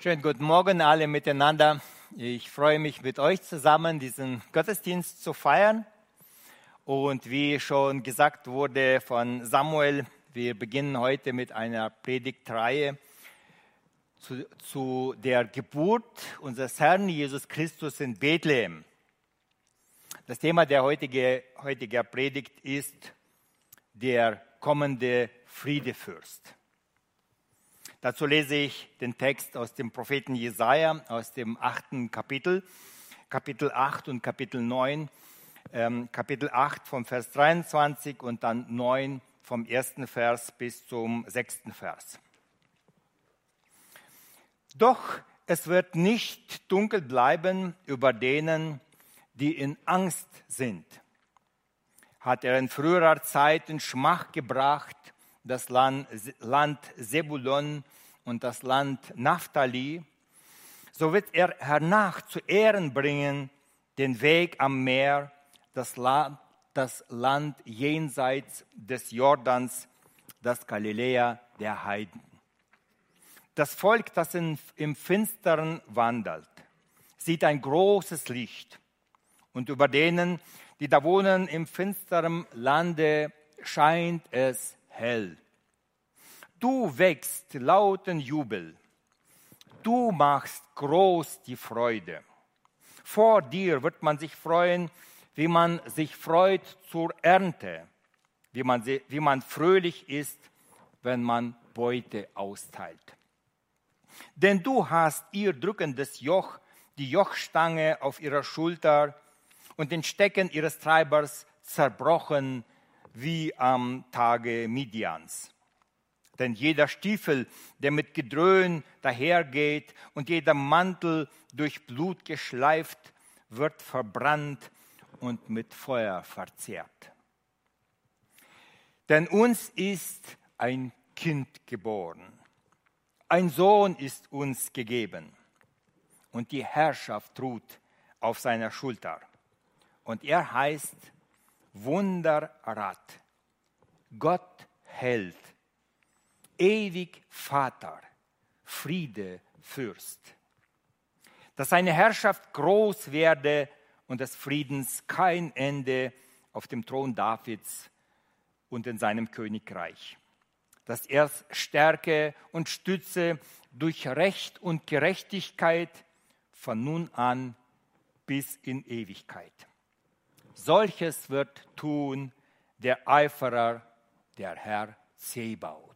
Schönen guten Morgen alle miteinander. Ich freue mich mit euch zusammen diesen Gottesdienst zu feiern. Und wie schon gesagt wurde von Samuel, wir beginnen heute mit einer Predigtreihe zu, zu der Geburt unseres Herrn Jesus Christus in Bethlehem. Das Thema der heutigen heutige Predigt ist der kommende Friedefürst. Dazu lese ich den Text aus dem Propheten Jesaja aus dem achten Kapitel, Kapitel 8 und Kapitel 9. Ähm, Kapitel 8 vom Vers 23 und dann 9 vom ersten Vers bis zum sechsten Vers. Doch es wird nicht dunkel bleiben über denen, die in Angst sind. Hat er in früherer Zeit in Schmach gebracht, das Land, Land Sebulon und das Land Naphtali, so wird er hernach zu Ehren bringen den Weg am Meer, das Land, das Land jenseits des Jordans, das Galiläa der Heiden. Das Volk, das in, im Finstern wandelt, sieht ein großes Licht. Und über denen, die da wohnen im finsteren Lande, scheint es hell. Du wächst lauten Jubel. Du machst groß die Freude. Vor dir wird man sich freuen, wie man sich freut zur Ernte, wie man, wie man fröhlich ist, wenn man Beute austeilt. Denn du hast ihr drückendes Joch, die Jochstange auf ihrer Schulter und den Stecken ihres Treibers zerbrochen wie am Tage Midians. Denn jeder Stiefel, der mit Gedröhn dahergeht und jeder Mantel durch Blut geschleift, wird verbrannt und mit Feuer verzehrt. Denn uns ist ein Kind geboren, ein Sohn ist uns gegeben und die Herrschaft ruht auf seiner Schulter. Und er heißt Wunderrat, Gott hält, ewig Vater, Friede Fürst. Dass seine Herrschaft groß werde und des Friedens kein Ende auf dem Thron Davids und in seinem Königreich. Dass er stärke und stütze durch Recht und Gerechtigkeit von nun an bis in Ewigkeit. Solches wird tun der Eiferer, der Herr Zebaut.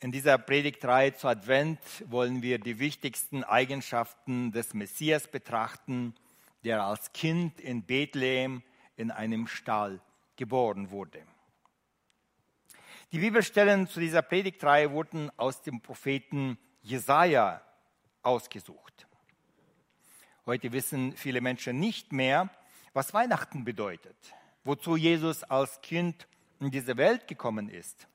In dieser Predigtreihe zu Advent wollen wir die wichtigsten Eigenschaften des Messias betrachten, der als Kind in Bethlehem in einem Stall geboren wurde. Die Bibelstellen zu dieser Predigtreihe wurden aus dem Propheten Jesaja ausgesucht. Heute wissen viele Menschen nicht mehr, was Weihnachten bedeutet, wozu Jesus als Kind in diese Welt gekommen ist.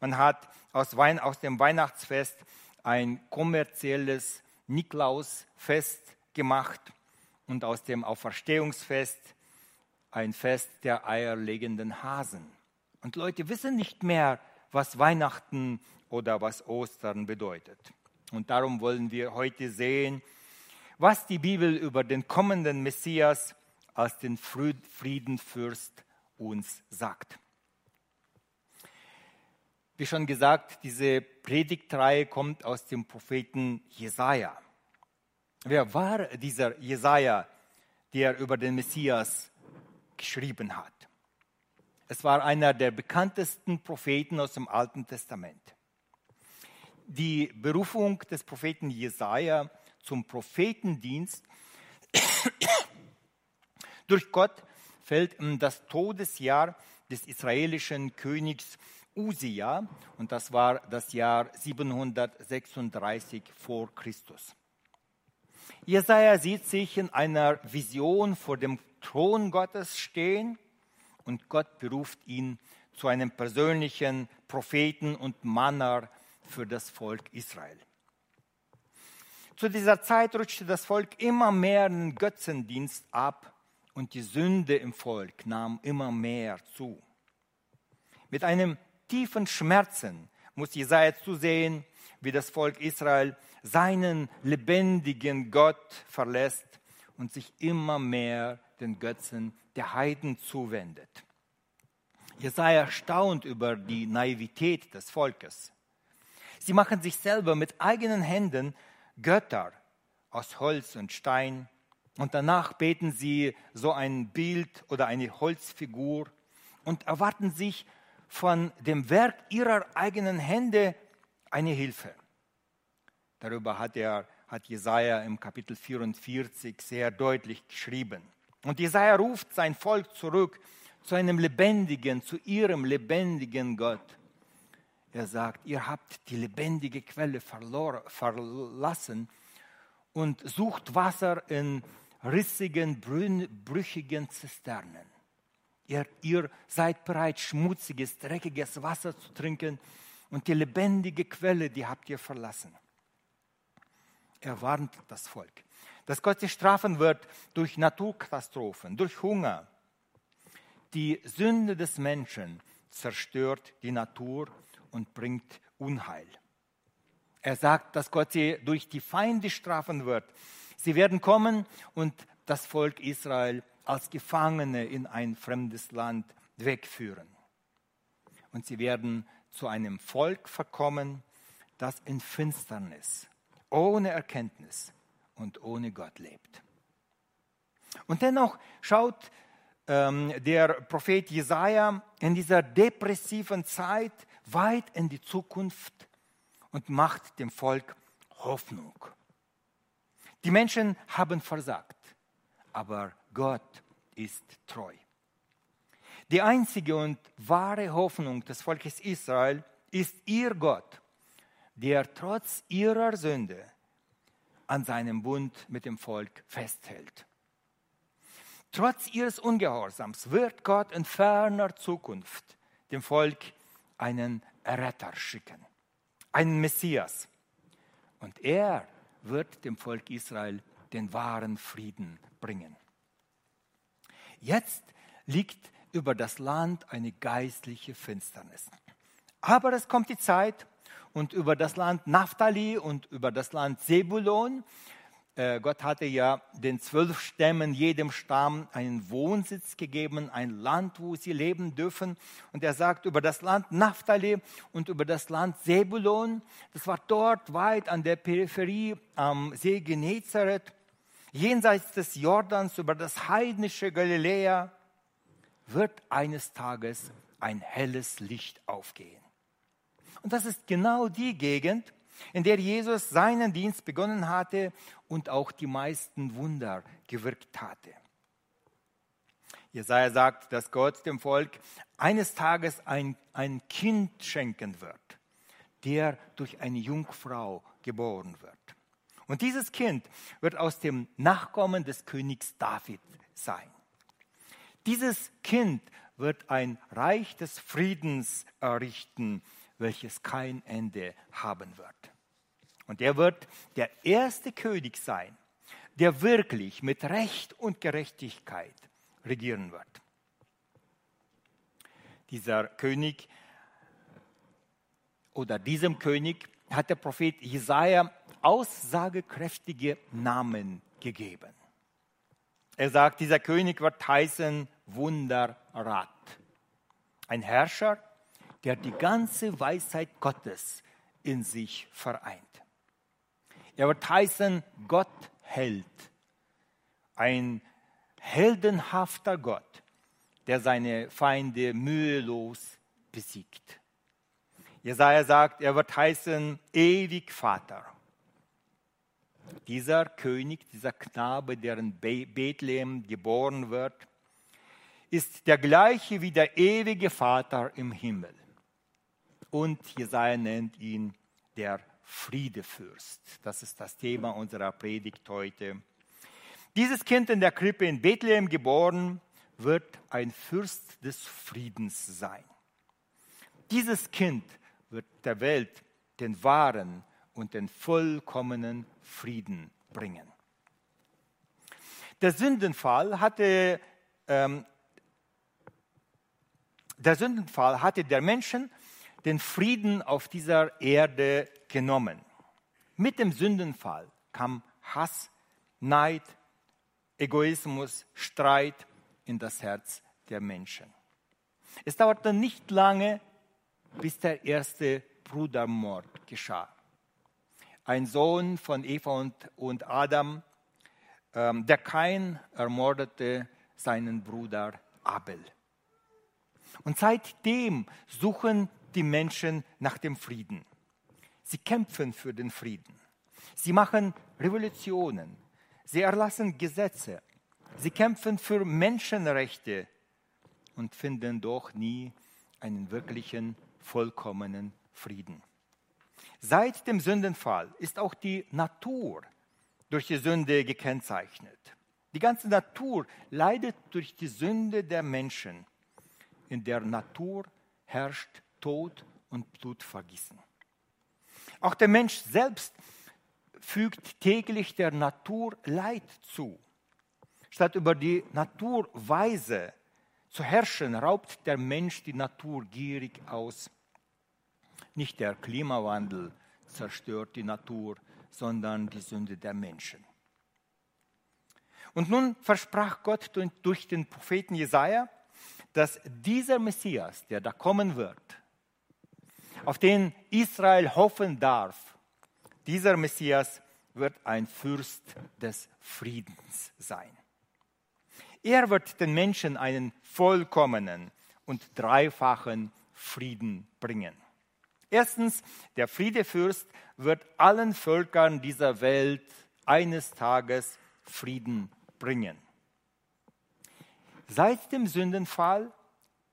Man hat aus, Wein, aus dem Weihnachtsfest ein kommerzielles Niklausfest gemacht und aus dem Auferstehungsfest ein Fest der eierlegenden Hasen. Und Leute wissen nicht mehr, was Weihnachten oder was Ostern bedeutet. Und darum wollen wir heute sehen, was die Bibel über den kommenden Messias als den Friedenfürst uns sagt. Wie schon gesagt, diese Predigtreihe kommt aus dem Propheten Jesaja. Wer war dieser Jesaja, der über den Messias geschrieben hat? Es war einer der bekanntesten Propheten aus dem Alten Testament. Die Berufung des Propheten Jesaja zum Prophetendienst. Durch Gott fällt das Todesjahr des israelischen Königs Usia und das war das Jahr 736 vor Christus. Jesaja sieht sich in einer Vision vor dem Thron Gottes stehen und Gott beruft ihn zu einem persönlichen Propheten und Manner für das Volk Israel. Zu dieser Zeit rutschte das Volk immer mehr in Götzendienst ab und die Sünde im Volk nahm immer mehr zu. Mit einem tiefen Schmerzen muss Jesaja zusehen, wie das Volk Israel seinen lebendigen Gott verlässt und sich immer mehr den Götzen der Heiden zuwendet. Jesaja erstaunt über die Naivität des Volkes. Sie machen sich selber mit eigenen Händen Götter aus Holz und Stein und danach beten sie so ein Bild oder eine Holzfigur und erwarten sich von dem Werk ihrer eigenen Hände eine Hilfe. Darüber hat, er, hat Jesaja im Kapitel 44 sehr deutlich geschrieben. Und Jesaja ruft sein Volk zurück zu einem lebendigen, zu ihrem lebendigen Gott. Er sagt, ihr habt die lebendige Quelle verloren, verlassen und sucht Wasser in rissigen, brüchigen Zisternen. Ihr, ihr seid bereit, schmutziges, dreckiges Wasser zu trinken und die lebendige Quelle, die habt ihr verlassen. Er warnt das Volk, dass Gott sie strafen wird durch Naturkatastrophen, durch Hunger. Die Sünde des Menschen zerstört die Natur und bringt Unheil. Er sagt, dass Gott sie durch die Feinde strafen wird. Sie werden kommen und das Volk Israel als Gefangene in ein fremdes Land wegführen. Und sie werden zu einem Volk verkommen, das in Finsternis, ohne Erkenntnis und ohne Gott lebt. Und dennoch schaut ähm, der Prophet Jesaja in dieser depressiven Zeit weit in die Zukunft und macht dem Volk Hoffnung. Die Menschen haben versagt, aber Gott ist treu. Die einzige und wahre Hoffnung des Volkes Israel ist ihr Gott, der trotz ihrer Sünde an seinem Bund mit dem Volk festhält. Trotz ihres Ungehorsams wird Gott in ferner Zukunft dem Volk einen Erretter schicken, einen Messias. Und er wird dem Volk Israel den wahren Frieden bringen. Jetzt liegt über das Land eine geistliche Finsternis. Aber es kommt die Zeit und über das Land Naphtali und über das Land Sebulon äh, Gott hatte ja den zwölf Stämmen, jedem Stamm einen Wohnsitz gegeben, ein Land, wo sie leben dürfen. Und er sagt über das Land Naphtali und über das Land Sebulon, das war dort weit an der Peripherie am See Genezareth, jenseits des Jordans, über das heidnische Galiläa, wird eines Tages ein helles Licht aufgehen. Und das ist genau die Gegend, in der Jesus seinen Dienst begonnen hatte und auch die meisten Wunder gewirkt hatte. Jesaja sagt, dass Gott dem Volk eines Tages ein, ein Kind schenken wird, der durch eine Jungfrau geboren wird. Und dieses Kind wird aus dem Nachkommen des Königs David sein. Dieses Kind wird ein Reich des Friedens errichten, welches kein Ende haben wird. Und er wird der erste König sein, der wirklich mit Recht und Gerechtigkeit regieren wird. Dieser König oder diesem König hat der Prophet Jesaja aussagekräftige Namen gegeben. Er sagt, dieser König wird heißen Wunderrat. Ein Herrscher, der die ganze Weisheit Gottes in sich vereint. Er wird heißen Gott hält. Ein heldenhafter Gott, der seine Feinde mühelos besiegt. Jesaja sagt, er wird heißen ewig Vater. Dieser König, dieser Knabe, der in Bethlehem geboren wird, ist der gleiche wie der ewige Vater im Himmel. Und Jesaja nennt ihn der Friedefürst. Das ist das Thema unserer Predigt heute. Dieses Kind in der Krippe in Bethlehem geboren, wird ein Fürst des Friedens sein. Dieses Kind wird der Welt den wahren und den vollkommenen Frieden bringen. Der Sündenfall hatte, ähm, der Sündenfall hatte der Menschen den Frieden auf dieser Erde genommen. Mit dem Sündenfall kam Hass, Neid, Egoismus, Streit in das Herz der Menschen. Es dauerte nicht lange, bis der erste Brudermord geschah. Ein Sohn von Eva und, und Adam, ähm, der Kain ermordete seinen Bruder Abel. Und seitdem suchen die Menschen nach dem Frieden. Sie kämpfen für den Frieden. Sie machen Revolutionen. Sie erlassen Gesetze. Sie kämpfen für Menschenrechte und finden doch nie einen wirklichen, vollkommenen Frieden. Seit dem Sündenfall ist auch die Natur durch die Sünde gekennzeichnet. Die ganze Natur leidet durch die Sünde der Menschen. In der Natur herrscht Tod und Blutvergießen. Auch der Mensch selbst fügt täglich der Natur Leid zu. Statt über die Natur weise zu herrschen, raubt der Mensch die Natur gierig aus. Nicht der Klimawandel zerstört die Natur, sondern die Sünde der Menschen. Und nun versprach Gott durch den Propheten Jesaja, dass dieser Messias, der da kommen wird, auf den Israel hoffen darf, dieser Messias wird ein Fürst des Friedens sein. Er wird den Menschen einen vollkommenen und dreifachen Frieden bringen. Erstens, der Friedefürst wird allen Völkern dieser Welt eines Tages Frieden bringen. Seit dem Sündenfall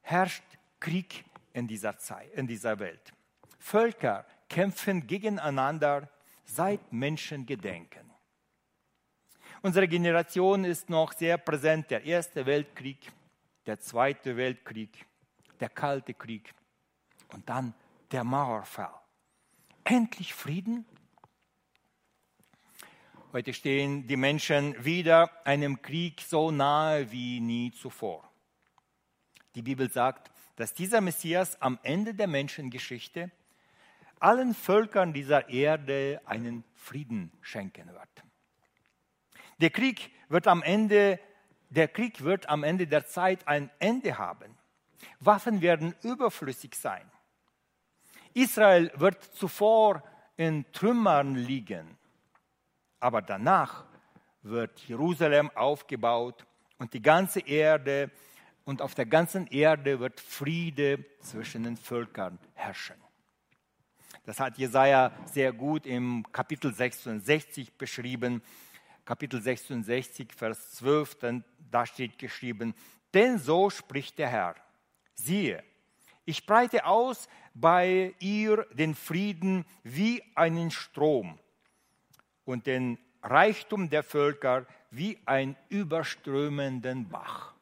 herrscht Krieg in dieser Zeit, in dieser Welt. Völker kämpfen gegeneinander seit Menschen gedenken. Unsere Generation ist noch sehr präsent. Der Erste Weltkrieg, der Zweite Weltkrieg, der Kalte Krieg und dann der Mauerfall. Endlich Frieden? Heute stehen die Menschen wieder einem Krieg so nahe wie nie zuvor. Die Bibel sagt, dass dieser Messias am Ende der Menschengeschichte allen Völkern dieser Erde einen Frieden schenken wird. Der Krieg wird am Ende, der Krieg wird am Ende der Zeit ein Ende haben. Waffen werden überflüssig sein. Israel wird zuvor in Trümmern liegen, aber danach wird Jerusalem aufgebaut und die ganze Erde und auf der ganzen Erde wird Friede zwischen den Völkern herrschen. Das hat Jesaja sehr gut im Kapitel 66 beschrieben. Kapitel 66, Vers 12, denn da steht geschrieben, denn so spricht der Herr, siehe, ich breite aus bei ihr den Frieden wie einen Strom und den Reichtum der Völker wie ein überströmenden Bach.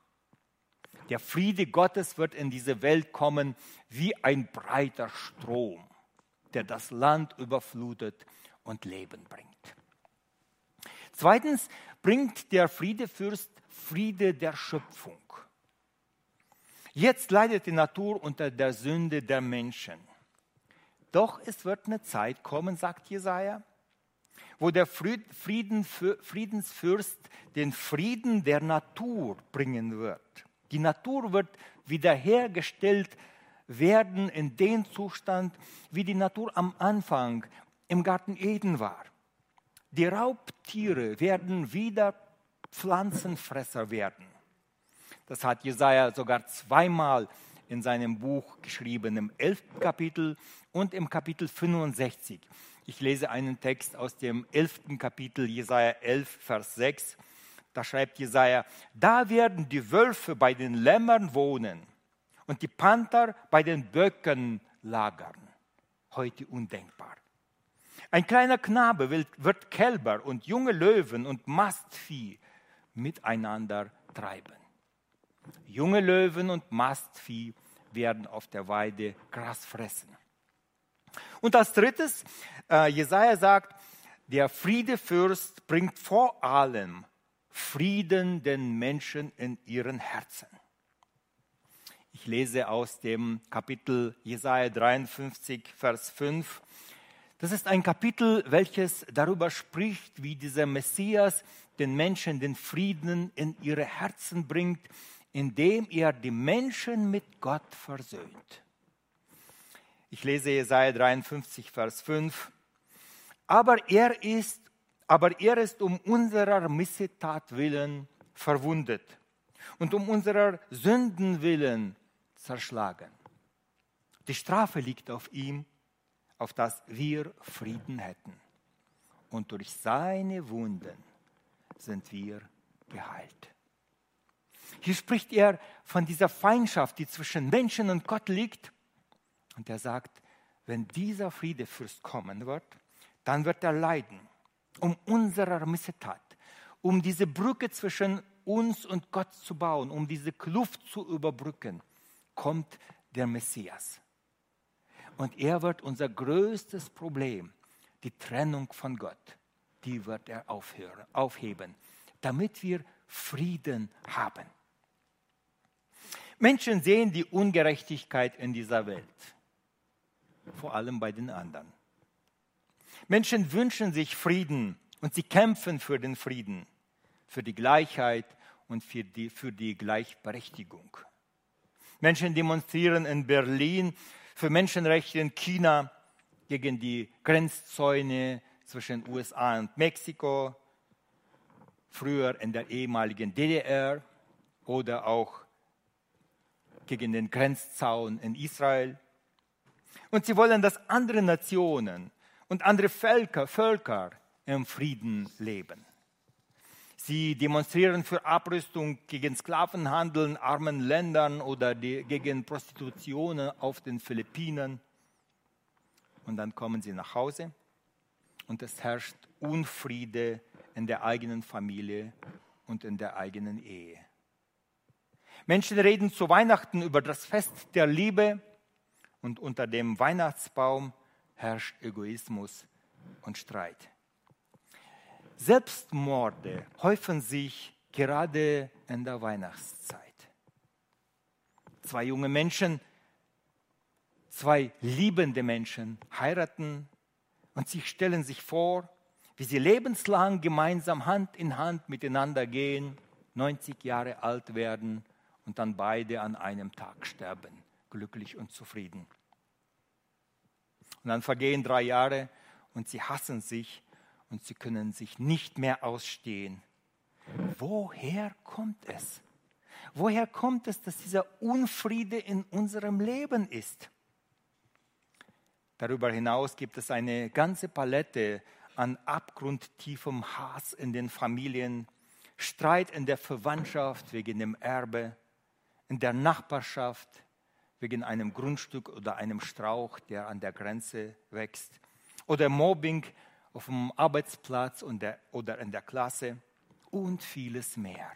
Der Friede Gottes wird in diese Welt kommen wie ein breiter Strom, der das Land überflutet und Leben bringt. Zweitens bringt der Friedefürst Friede der Schöpfung. Jetzt leidet die Natur unter der Sünde der Menschen. Doch es wird eine Zeit kommen, sagt Jesaja, wo der Frieden, Friedensfürst den Frieden der Natur bringen wird. Die Natur wird wiederhergestellt werden in den Zustand, wie die Natur am Anfang im Garten Eden war. Die Raubtiere werden wieder Pflanzenfresser werden. Das hat Jesaja sogar zweimal in seinem Buch geschrieben, im 11. Kapitel und im Kapitel 65. Ich lese einen Text aus dem 11. Kapitel, Jesaja 11, Vers 6. Da schreibt Jesaja: Da werden die Wölfe bei den Lämmern wohnen und die Panther bei den Böcken lagern. Heute undenkbar. Ein kleiner Knabe wird Kälber und junge Löwen und Mastvieh miteinander treiben. Junge Löwen und Mastvieh werden auf der Weide Gras fressen. Und als drittes, äh, Jesaja sagt, der Friedefürst bringt vor allem Frieden den Menschen in ihren Herzen. Ich lese aus dem Kapitel Jesaja 53, Vers 5. Das ist ein Kapitel, welches darüber spricht, wie dieser Messias den Menschen den Frieden in ihre Herzen bringt, indem er die Menschen mit Gott versöhnt. Ich lese Jesaja 53, Vers 5. Aber er ist, aber er ist um unserer Missetat willen verwundet und um unserer Sünden willen zerschlagen. Die Strafe liegt auf ihm, auf dass wir Frieden hätten. Und durch seine Wunden sind wir geheilt. Hier spricht er von dieser Feindschaft, die zwischen Menschen und Gott liegt. Und er sagt, wenn dieser Friedefürst kommen wird, dann wird er leiden um unserer Missetat, um diese Brücke zwischen uns und Gott zu bauen, um diese Kluft zu überbrücken, kommt der Messias. Und er wird unser größtes Problem, die Trennung von Gott, die wird er aufhören, aufheben, damit wir Frieden haben. Menschen sehen die Ungerechtigkeit in dieser Welt, vor allem bei den anderen. Menschen wünschen sich Frieden und sie kämpfen für den Frieden, für die Gleichheit und für die, für die Gleichberechtigung. Menschen demonstrieren in Berlin für Menschenrechte in China gegen die Grenzzäune zwischen USA und Mexiko, früher in der ehemaligen DDR oder auch gegen den Grenzzaun in Israel. Und sie wollen, dass andere Nationen und andere Völker, Völker im Frieden leben. Sie demonstrieren für Abrüstung gegen Sklavenhandel in armen Ländern oder die, gegen Prostitution auf den Philippinen. Und dann kommen sie nach Hause und es herrscht Unfriede in der eigenen Familie und in der eigenen Ehe. Menschen reden zu Weihnachten über das Fest der Liebe und unter dem Weihnachtsbaum herrscht Egoismus und Streit. Selbstmorde häufen sich gerade in der Weihnachtszeit. Zwei junge Menschen, zwei liebende Menschen heiraten und sie stellen sich vor, wie sie lebenslang gemeinsam Hand in Hand miteinander gehen, 90 Jahre alt werden und dann beide an einem Tag sterben, glücklich und zufrieden. Und dann vergehen drei Jahre und sie hassen sich und sie können sich nicht mehr ausstehen. Woher kommt es? Woher kommt es, dass dieser Unfriede in unserem Leben ist? Darüber hinaus gibt es eine ganze Palette an abgrundtiefem Hass in den Familien, Streit in der Verwandtschaft wegen dem Erbe, in der Nachbarschaft wegen einem Grundstück oder einem Strauch, der an der Grenze wächst, oder Mobbing auf dem Arbeitsplatz oder in der Klasse und vieles mehr.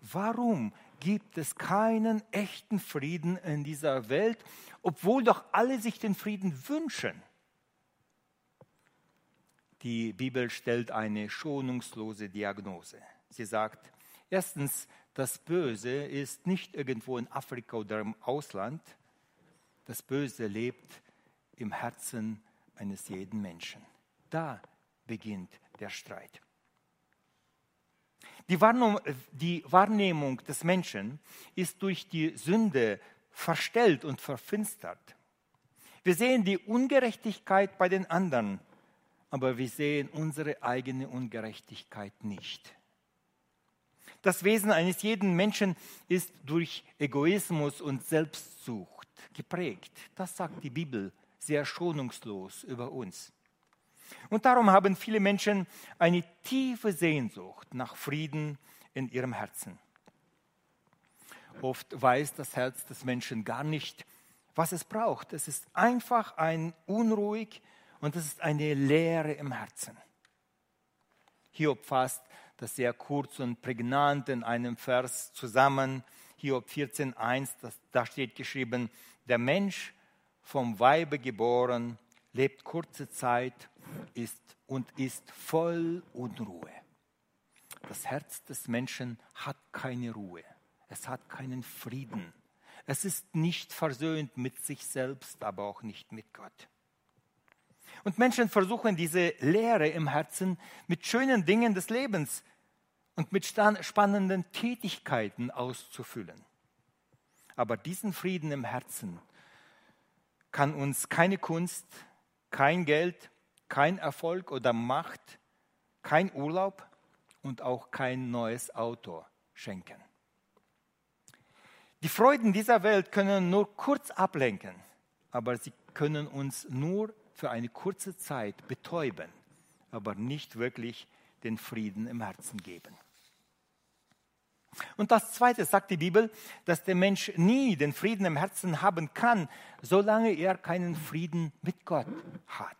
Warum gibt es keinen echten Frieden in dieser Welt, obwohl doch alle sich den Frieden wünschen? Die Bibel stellt eine schonungslose Diagnose. Sie sagt, erstens, das Böse ist nicht irgendwo in Afrika oder im Ausland. Das Böse lebt im Herzen eines jeden Menschen. Da beginnt der Streit. Die Wahrnehmung, die Wahrnehmung des Menschen ist durch die Sünde verstellt und verfinstert. Wir sehen die Ungerechtigkeit bei den anderen, aber wir sehen unsere eigene Ungerechtigkeit nicht. Das Wesen eines jeden Menschen ist durch Egoismus und Selbstsucht geprägt. Das sagt die Bibel sehr schonungslos über uns. Und darum haben viele Menschen eine tiefe Sehnsucht nach Frieden in ihrem Herzen. Oft weiß das Herz des Menschen gar nicht, was es braucht. Es ist einfach ein unruhig und es ist eine Leere im Herzen. Hiob fasst das sehr kurz und prägnant in einem Vers zusammen. Hiob 14.1, da steht geschrieben, der Mensch vom Weibe geboren, lebt kurze Zeit ist und ist voll Unruhe. Das Herz des Menschen hat keine Ruhe. Es hat keinen Frieden. Es ist nicht versöhnt mit sich selbst, aber auch nicht mit Gott. Und Menschen versuchen diese Leere im Herzen mit schönen Dingen des Lebens und mit spannenden Tätigkeiten auszufüllen. Aber diesen Frieden im Herzen kann uns keine Kunst, kein Geld, kein Erfolg oder Macht, kein Urlaub und auch kein neues Auto schenken. Die Freuden dieser Welt können nur kurz ablenken, aber sie können uns nur für eine kurze Zeit betäuben, aber nicht wirklich den Frieden im Herzen geben. Und das Zweite sagt die Bibel, dass der Mensch nie den Frieden im Herzen haben kann, solange er keinen Frieden mit Gott hat.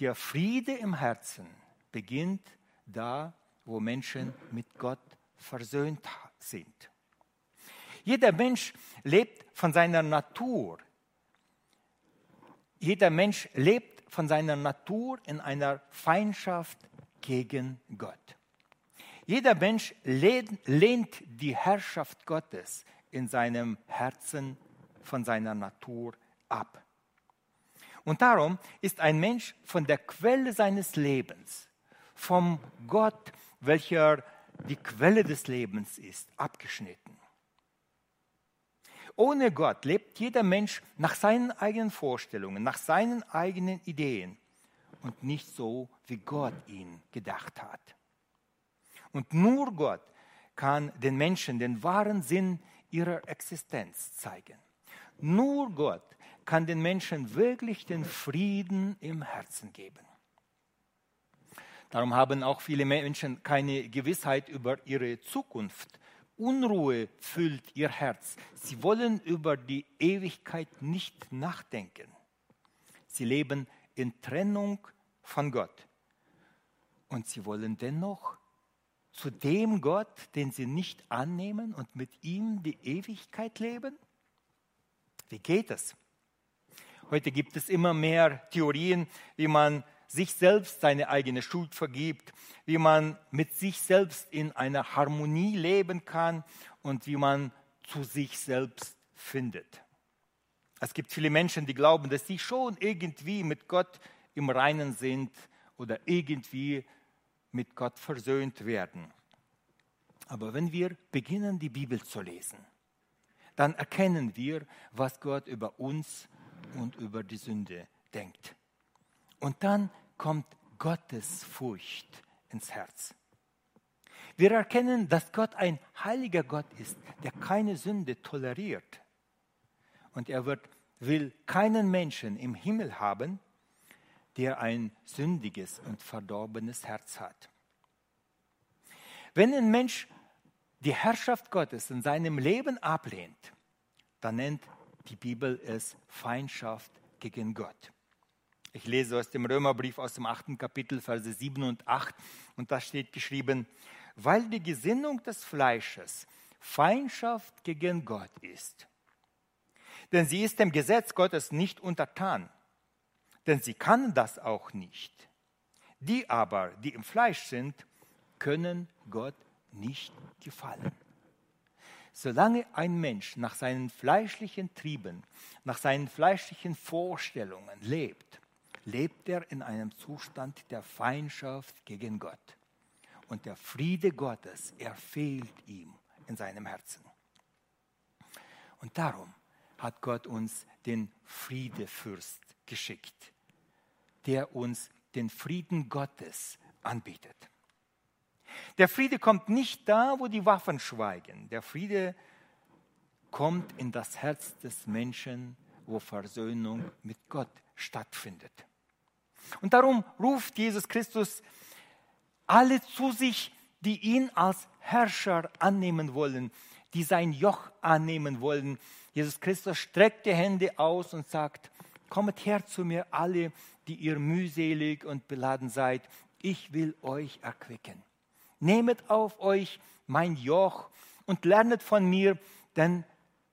Der Friede im Herzen beginnt da, wo Menschen mit Gott versöhnt sind. Jeder Mensch lebt von seiner Natur. Jeder Mensch lebt von seiner Natur in einer Feindschaft gegen Gott. Jeder Mensch lehnt, die Herrschaft Gottes in seinem Herzen von seiner Natur ab. Und darum ist ein Mensch von der Quelle seines Lebens, vom Gott, welcher die Quelle des Lebens ist, abgeschnitten. Ohne Gott lebt jeder Mensch nach seinen eigenen Vorstellungen, nach seinen eigenen Ideen und nicht so, wie Gott ihn gedacht hat. Und nur Gott kann den Menschen den wahren Sinn ihrer Existenz zeigen. Nur Gott kann den Menschen wirklich den Frieden im Herzen geben. Darum haben auch viele Menschen keine Gewissheit über ihre Zukunft Unruhe füllt ihr Herz. Sie wollen über die Ewigkeit nicht nachdenken. Sie leben in Trennung von Gott. Und sie wollen dennoch zu dem Gott, den sie nicht annehmen und mit ihm die Ewigkeit leben? Wie geht es? Heute gibt es immer mehr Theorien, wie man sich selbst seine eigene Schuld vergibt, wie man mit sich selbst in einer Harmonie leben kann und wie man zu sich selbst findet. Es gibt viele Menschen, die glauben, dass sie schon irgendwie mit Gott im Reinen sind oder irgendwie mit Gott versöhnt werden. Aber wenn wir beginnen, die Bibel zu lesen, dann erkennen wir, was Gott über uns und über die Sünde denkt. Und dann kommt Gottes Furcht ins Herz. Wir erkennen, dass Gott ein heiliger Gott ist, der keine Sünde toleriert. Und er wird, will keinen Menschen im Himmel haben, der ein sündiges und verdorbenes Herz hat. Wenn ein Mensch die Herrschaft Gottes in seinem Leben ablehnt, dann nennt die Bibel es Feindschaft gegen Gott. Ich lese aus dem Römerbrief aus dem achten Kapitel, Verse 7 und 8. Und da steht geschrieben, weil die Gesinnung des Fleisches Feindschaft gegen Gott ist. Denn sie ist dem Gesetz Gottes nicht untertan. Denn sie kann das auch nicht. Die aber, die im Fleisch sind, können Gott nicht gefallen. Solange ein Mensch nach seinen fleischlichen Trieben, nach seinen fleischlichen Vorstellungen lebt, lebt er in einem Zustand der Feindschaft gegen Gott. Und der Friede Gottes, er fehlt ihm in seinem Herzen. Und darum hat Gott uns den Friedefürst geschickt, der uns den Frieden Gottes anbietet. Der Friede kommt nicht da, wo die Waffen schweigen. Der Friede kommt in das Herz des Menschen, wo Versöhnung mit Gott stattfindet. Und darum ruft Jesus Christus alle zu sich, die ihn als Herrscher annehmen wollen, die sein Joch annehmen wollen. Jesus Christus streckt die Hände aus und sagt, kommet her zu mir alle, die ihr mühselig und beladen seid, ich will euch erquicken. Nehmet auf euch mein Joch und lernet von mir, denn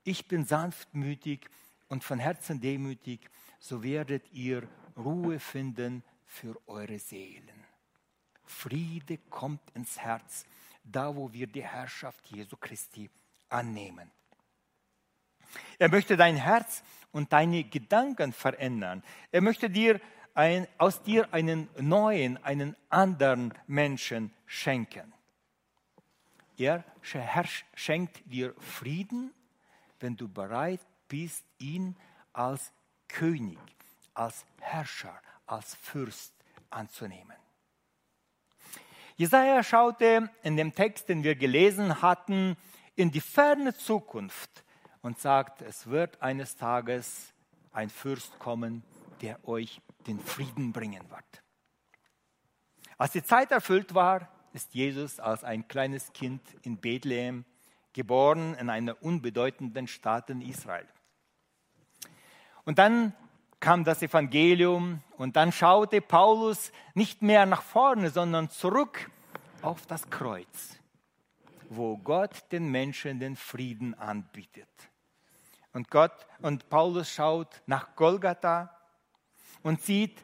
ich bin sanftmütig und von Herzen demütig, so werdet ihr Ruhe finden für eure Seelen. Friede kommt ins Herz, da wo wir die Herrschaft Jesu Christi annehmen. Er möchte dein Herz und deine Gedanken verändern. Er möchte dir ein, aus dir einen neuen, einen anderen Menschen schenken. Er schenkt dir Frieden, wenn du bereit bist, ihn als König, als Herrscher, als Fürst anzunehmen. Jesaja schaute in dem Text, den wir gelesen hatten, in die ferne Zukunft und sagt, es wird eines Tages ein Fürst kommen, der euch den Frieden bringen wird. Als die Zeit erfüllt war, ist Jesus als ein kleines Kind in Bethlehem geboren in einer unbedeutenden Stadt in Israel. Und dann kam das Evangelium und dann schaute Paulus nicht mehr nach vorne, sondern zurück auf das Kreuz, wo Gott den Menschen den Frieden anbietet. Und Gott und Paulus schaut nach Golgatha und sieht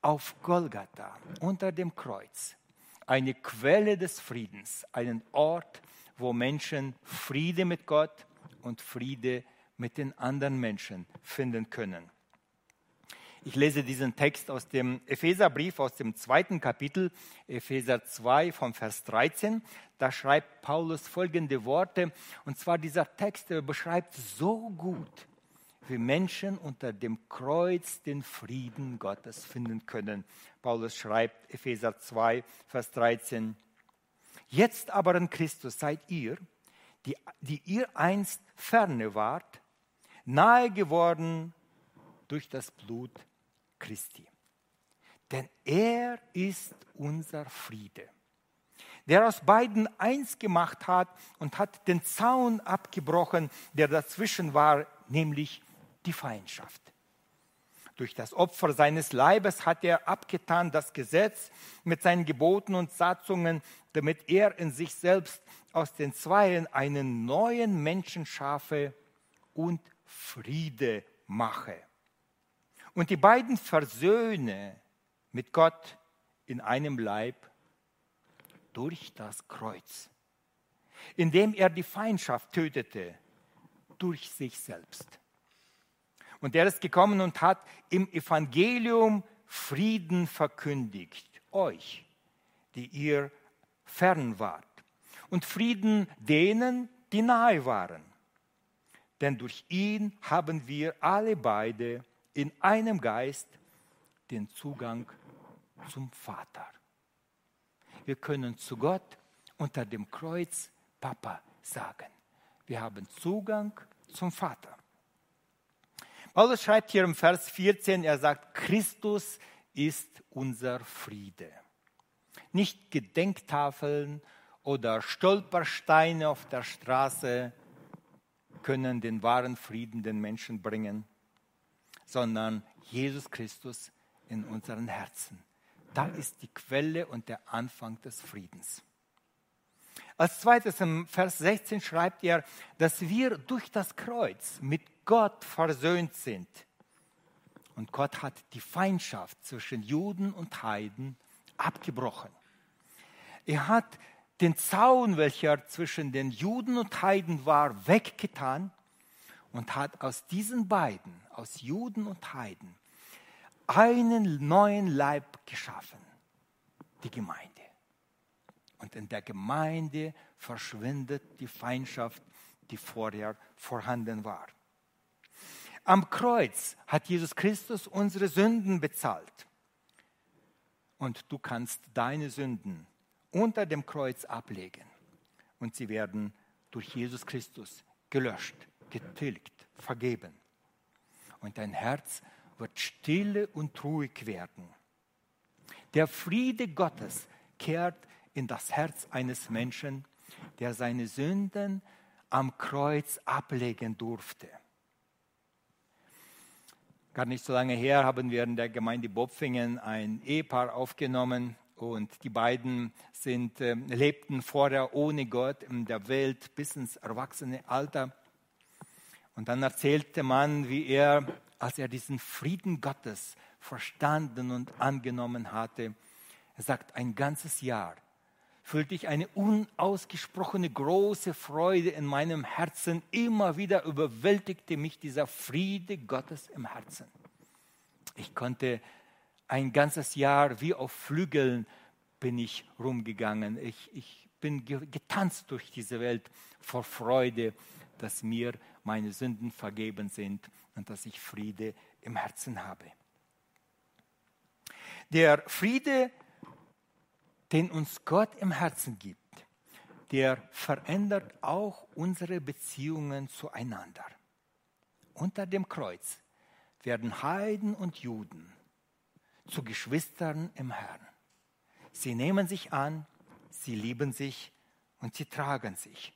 auf Golgatha unter dem Kreuz eine Quelle des Friedens, einen Ort, wo Menschen Friede mit Gott und Friede mit den anderen Menschen finden können. Ich lese diesen Text aus dem Epheserbrief, aus dem zweiten Kapitel, Epheser 2 vom Vers 13. Da schreibt Paulus folgende Worte, und zwar dieser Text der beschreibt so gut, wie Menschen unter dem Kreuz den Frieden Gottes finden können. Paulus schreibt, Epheser 2, Vers 13, Jetzt aber in Christus seid ihr, die, die ihr einst ferne wart, nahe geworden durch das Blut Christi. Denn er ist unser Friede, der aus beiden eins gemacht hat und hat den Zaun abgebrochen, der dazwischen war, nämlich die Feindschaft. Durch das Opfer seines Leibes hat er abgetan das Gesetz mit seinen Geboten und Satzungen, damit er in sich selbst aus den Zweien einen neuen Menschen schaffe und Friede mache und die beiden versöhne mit Gott in einem Leib durch das Kreuz, indem er die Feindschaft tötete durch sich selbst. Und er ist gekommen und hat im Evangelium Frieden verkündigt, euch, die ihr fern wart, und Frieden denen, die nahe waren. Denn durch ihn haben wir alle beide in einem Geist den Zugang zum Vater. Wir können zu Gott unter dem Kreuz Papa sagen. Wir haben Zugang zum Vater. Paulus schreibt hier im Vers 14, er sagt, Christus ist unser Friede. Nicht Gedenktafeln oder Stolpersteine auf der Straße können den wahren Frieden den Menschen bringen sondern Jesus Christus in unseren Herzen. Da ist die Quelle und der Anfang des Friedens. Als zweites im Vers 16 schreibt er, dass wir durch das Kreuz mit Gott versöhnt sind. Und Gott hat die Feindschaft zwischen Juden und Heiden abgebrochen. Er hat den Zaun, welcher zwischen den Juden und Heiden war, weggetan und hat aus diesen beiden, aus Juden und Heiden, einen neuen Leib geschaffen, die Gemeinde. Und in der Gemeinde verschwindet die Feindschaft, die vorher vorhanden war. Am Kreuz hat Jesus Christus unsere Sünden bezahlt. Und du kannst deine Sünden unter dem Kreuz ablegen. Und sie werden durch Jesus Christus gelöscht getilgt, vergeben. Und dein Herz wird stille und ruhig werden. Der Friede Gottes kehrt in das Herz eines Menschen, der seine Sünden am Kreuz ablegen durfte. Gar nicht so lange her haben wir in der Gemeinde Bopfingen ein Ehepaar aufgenommen und die beiden sind, äh, lebten vorher ohne Gott in der Welt bis ins erwachsene Alter. Und dann erzählte man, wie er, als er diesen Frieden Gottes verstanden und angenommen hatte, er sagt, ein ganzes Jahr fühlte ich eine unausgesprochene große Freude in meinem Herzen. Immer wieder überwältigte mich dieser Friede Gottes im Herzen. Ich konnte ein ganzes Jahr wie auf Flügeln bin ich rumgegangen. Ich, ich bin getanzt durch diese Welt vor Freude, dass mir meine Sünden vergeben sind und dass ich Friede im Herzen habe. Der Friede, den uns Gott im Herzen gibt, der verändert auch unsere Beziehungen zueinander. Unter dem Kreuz werden Heiden und Juden zu Geschwistern im Herrn. Sie nehmen sich an, sie lieben sich und sie tragen sich.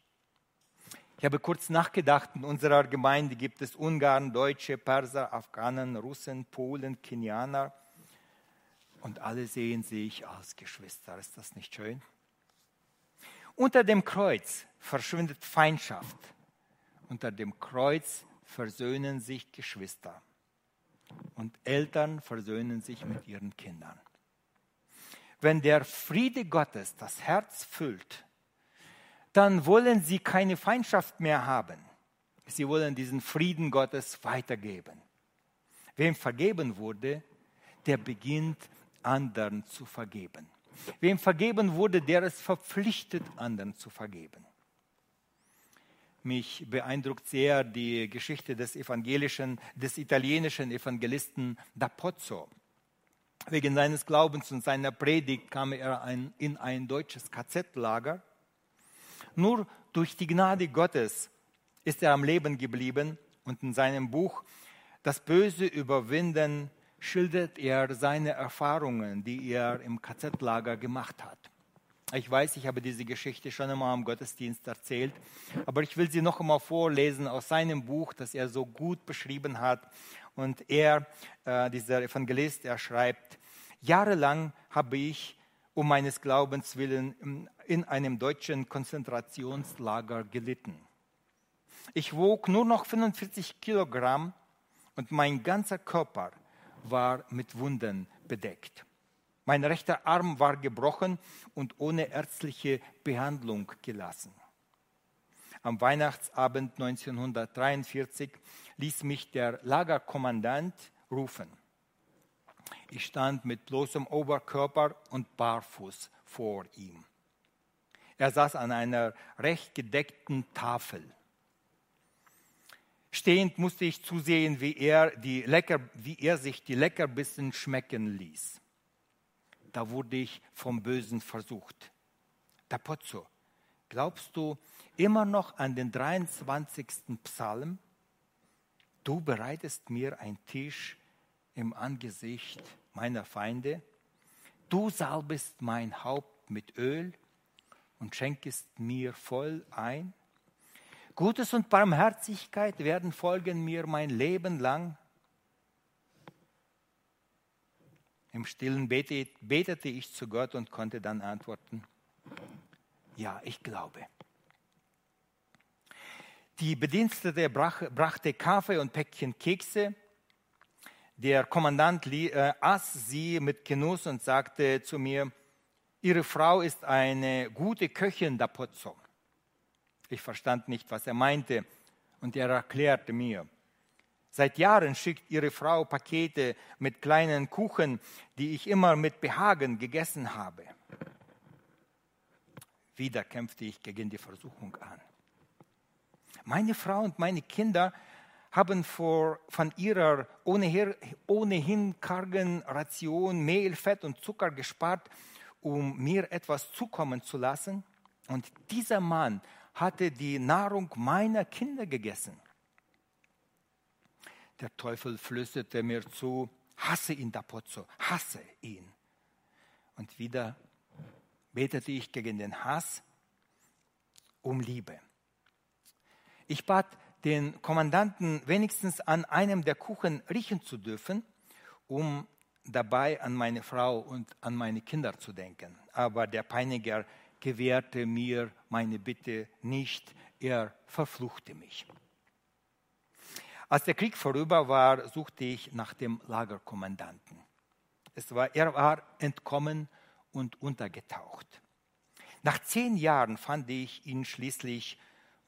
Ich habe kurz nachgedacht, in unserer Gemeinde gibt es Ungarn, Deutsche, Perser, Afghanen, Russen, Polen, Kenianer und alle sehen sich als Geschwister. Ist das nicht schön? Unter dem Kreuz verschwindet Feindschaft. Unter dem Kreuz versöhnen sich Geschwister. Und Eltern versöhnen sich mit ihren Kindern. Wenn der Friede Gottes das Herz füllt, dann wollen sie keine Feindschaft mehr haben. Sie wollen diesen Frieden Gottes weitergeben. Wem vergeben wurde, der beginnt anderen zu vergeben. Wem vergeben wurde, der ist verpflichtet, anderen zu vergeben. Mich beeindruckt sehr die Geschichte des evangelischen, des italienischen Evangelisten da Pozzo. Wegen seines Glaubens und seiner Predigt kam er in ein deutsches KZ-Lager. Nur durch die Gnade Gottes ist er am Leben geblieben und in seinem Buch Das Böse überwinden schildert er seine Erfahrungen, die er im KZ-Lager gemacht hat. Ich weiß, ich habe diese Geschichte schon einmal im Gottesdienst erzählt, aber ich will sie noch einmal vorlesen aus seinem Buch, das er so gut beschrieben hat. Und er, äh, dieser Evangelist, er schreibt, jahrelang habe ich um meines Glaubens willen in einem deutschen Konzentrationslager gelitten. Ich wog nur noch 45 Kilogramm und mein ganzer Körper war mit Wunden bedeckt. Mein rechter Arm war gebrochen und ohne ärztliche Behandlung gelassen. Am Weihnachtsabend 1943 ließ mich der Lagerkommandant rufen. Ich stand mit bloßem Oberkörper und barfuß vor ihm. Er saß an einer recht gedeckten Tafel. Stehend musste ich zusehen, wie er, die Lecker, wie er sich die Leckerbissen schmecken ließ. Da wurde ich vom Bösen versucht. Da Pozzo, glaubst du immer noch an den 23. Psalm? Du bereitest mir einen Tisch im Angesicht meiner Feinde. Du salbest mein Haupt mit Öl und schenkest mir voll ein. Gutes und Barmherzigkeit werden folgen mir mein Leben lang. Im Stillen betete ich zu Gott und konnte dann antworten, ja, ich glaube. Die Bedienstete brachte Kaffee und Päckchen Kekse. Der Kommandant äh, aß sie mit Genuss und sagte zu mir, Ihre Frau ist eine gute Köchin da Pozzo. Ich verstand nicht, was er meinte, und er erklärte mir. Seit Jahren schickt ihre Frau Pakete mit kleinen Kuchen, die ich immer mit Behagen gegessen habe. Wieder kämpfte ich gegen die Versuchung an. Meine Frau und meine Kinder haben vor, von ihrer ohnehin, ohnehin kargen Ration Mehl, Fett und Zucker gespart, um mir etwas zukommen zu lassen. Und dieser Mann hatte die Nahrung meiner Kinder gegessen. Der Teufel flüsterte mir zu, hasse ihn, Dapozzo, hasse ihn. Und wieder betete ich gegen den Hass um Liebe. Ich bat den Kommandanten wenigstens an einem der Kuchen riechen zu dürfen, um dabei an meine Frau und an meine Kinder zu denken. Aber der Peiniger gewährte mir meine Bitte nicht, er verfluchte mich. Als der Krieg vorüber war, suchte ich nach dem Lagerkommandanten. Es war, er war entkommen und untergetaucht. Nach zehn Jahren fand ich ihn schließlich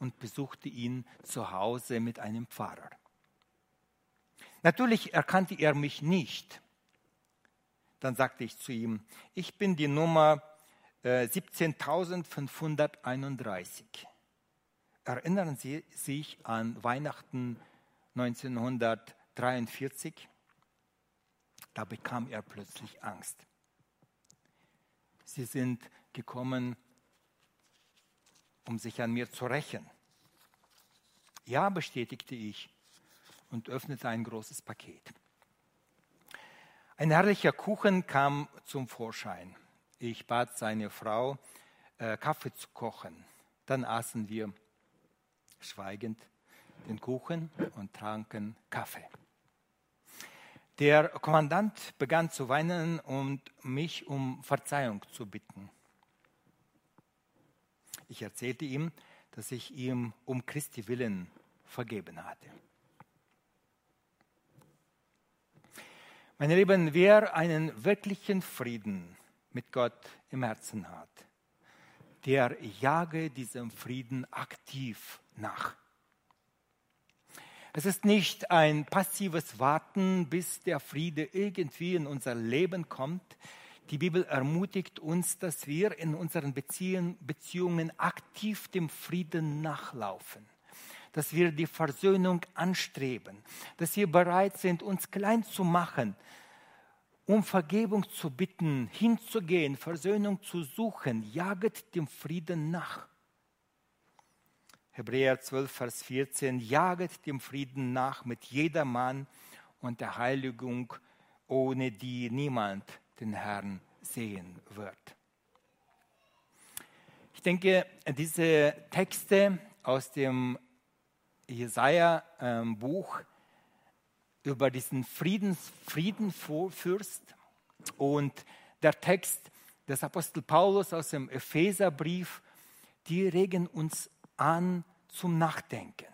und besuchte ihn zu Hause mit einem Pfarrer. Natürlich erkannte er mich nicht. Dann sagte ich zu ihm, ich bin die Nummer äh, 17.531. Erinnern Sie sich an Weihnachten 1943? Da bekam er plötzlich Angst. Sie sind gekommen, um sich an mir zu rächen. Ja, bestätigte ich und öffnete ein großes Paket. Ein herrlicher Kuchen kam zum Vorschein. Ich bat seine Frau, äh, Kaffee zu kochen. Dann aßen wir schweigend den Kuchen und tranken Kaffee. Der Kommandant begann zu weinen und mich um Verzeihung zu bitten. Ich erzählte ihm, dass ich ihm um Christi willen vergeben hatte. Meine Lieben, wer einen wirklichen Frieden mit Gott im Herzen hat, der jage diesem Frieden aktiv nach. Es ist nicht ein passives Warten, bis der Friede irgendwie in unser Leben kommt. Die Bibel ermutigt uns, dass wir in unseren Beziehungen aktiv dem Frieden nachlaufen. Dass wir die Versöhnung anstreben, dass wir bereit sind, uns klein zu machen, um Vergebung zu bitten, hinzugehen, Versöhnung zu suchen, jaget dem Frieden nach. Hebräer 12, Vers 14, jaget dem Frieden nach mit jedermann und der Heiligung, ohne die niemand den Herrn sehen wird. Ich denke, diese Texte aus dem Jesaja-Buch ähm, über diesen Friedens, Friedenfürst und der Text des Apostel Paulus aus dem Epheserbrief, die regen uns an zum Nachdenken.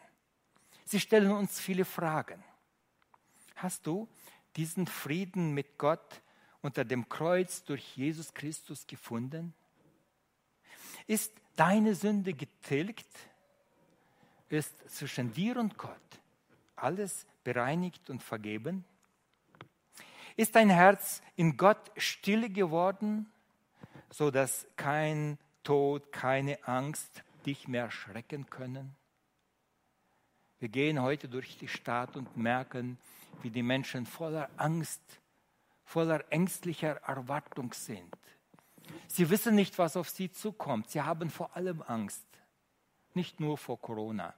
Sie stellen uns viele Fragen. Hast du diesen Frieden mit Gott unter dem Kreuz durch Jesus Christus gefunden? Ist deine Sünde getilgt? ist zwischen dir und Gott alles bereinigt und vergeben? Ist dein Herz in Gott still geworden, so dass kein Tod, keine Angst dich mehr schrecken können? Wir gehen heute durch die Stadt und merken, wie die Menschen voller Angst, voller ängstlicher Erwartung sind. Sie wissen nicht, was auf sie zukommt. Sie haben vor allem Angst nicht nur vor Corona,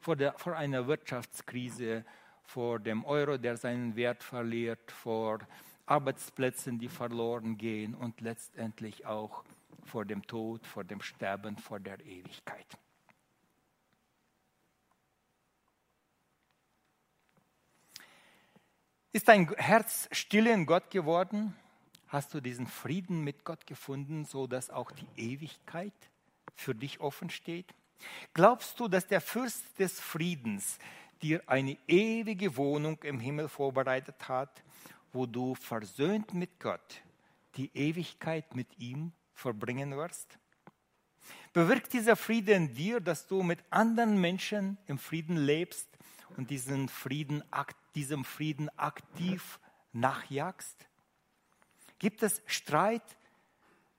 vor, der, vor einer Wirtschaftskrise, vor dem Euro, der seinen Wert verliert, vor Arbeitsplätzen, die verloren gehen und letztendlich auch vor dem Tod, vor dem Sterben, vor der Ewigkeit. Ist dein Herz still in Gott geworden? Hast du diesen Frieden mit Gott gefunden, so dass auch die Ewigkeit für dich offen steht? Glaubst du, dass der Fürst des Friedens dir eine ewige Wohnung im Himmel vorbereitet hat, wo du versöhnt mit Gott die Ewigkeit mit ihm verbringen wirst? Bewirkt dieser Friede in dir, dass du mit anderen Menschen im Frieden lebst und diesen Frieden, diesem Frieden aktiv nachjagst? Gibt es Streit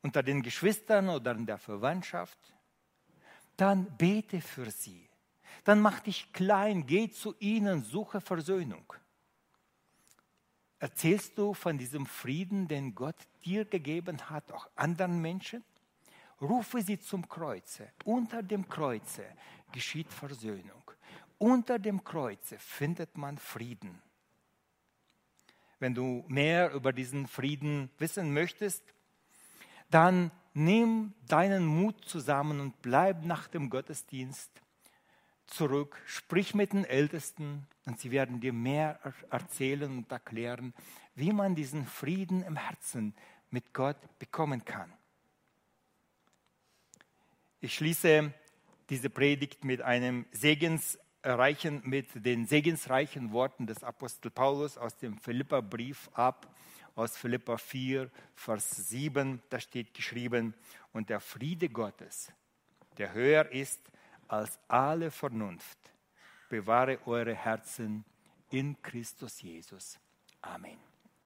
unter den Geschwistern oder in der Verwandtschaft? dann bete für sie. Dann mach dich klein, geh zu ihnen, suche Versöhnung. Erzählst du von diesem Frieden, den Gott dir gegeben hat, auch anderen Menschen? Rufe sie zum Kreuze. Unter dem Kreuze geschieht Versöhnung. Unter dem Kreuze findet man Frieden. Wenn du mehr über diesen Frieden wissen möchtest, dann nimm deinen Mut zusammen und bleib nach dem Gottesdienst zurück. Sprich mit den Ältesten und sie werden dir mehr erzählen und erklären, wie man diesen Frieden im Herzen mit Gott bekommen kann. Ich schließe diese Predigt mit einem segensreichen, mit den segensreichen Worten des Apostel Paulus aus dem Philipperbrief ab aus Philippa 4, Vers 7, da steht geschrieben, und der Friede Gottes, der höher ist als alle Vernunft, bewahre eure Herzen in Christus Jesus. Amen.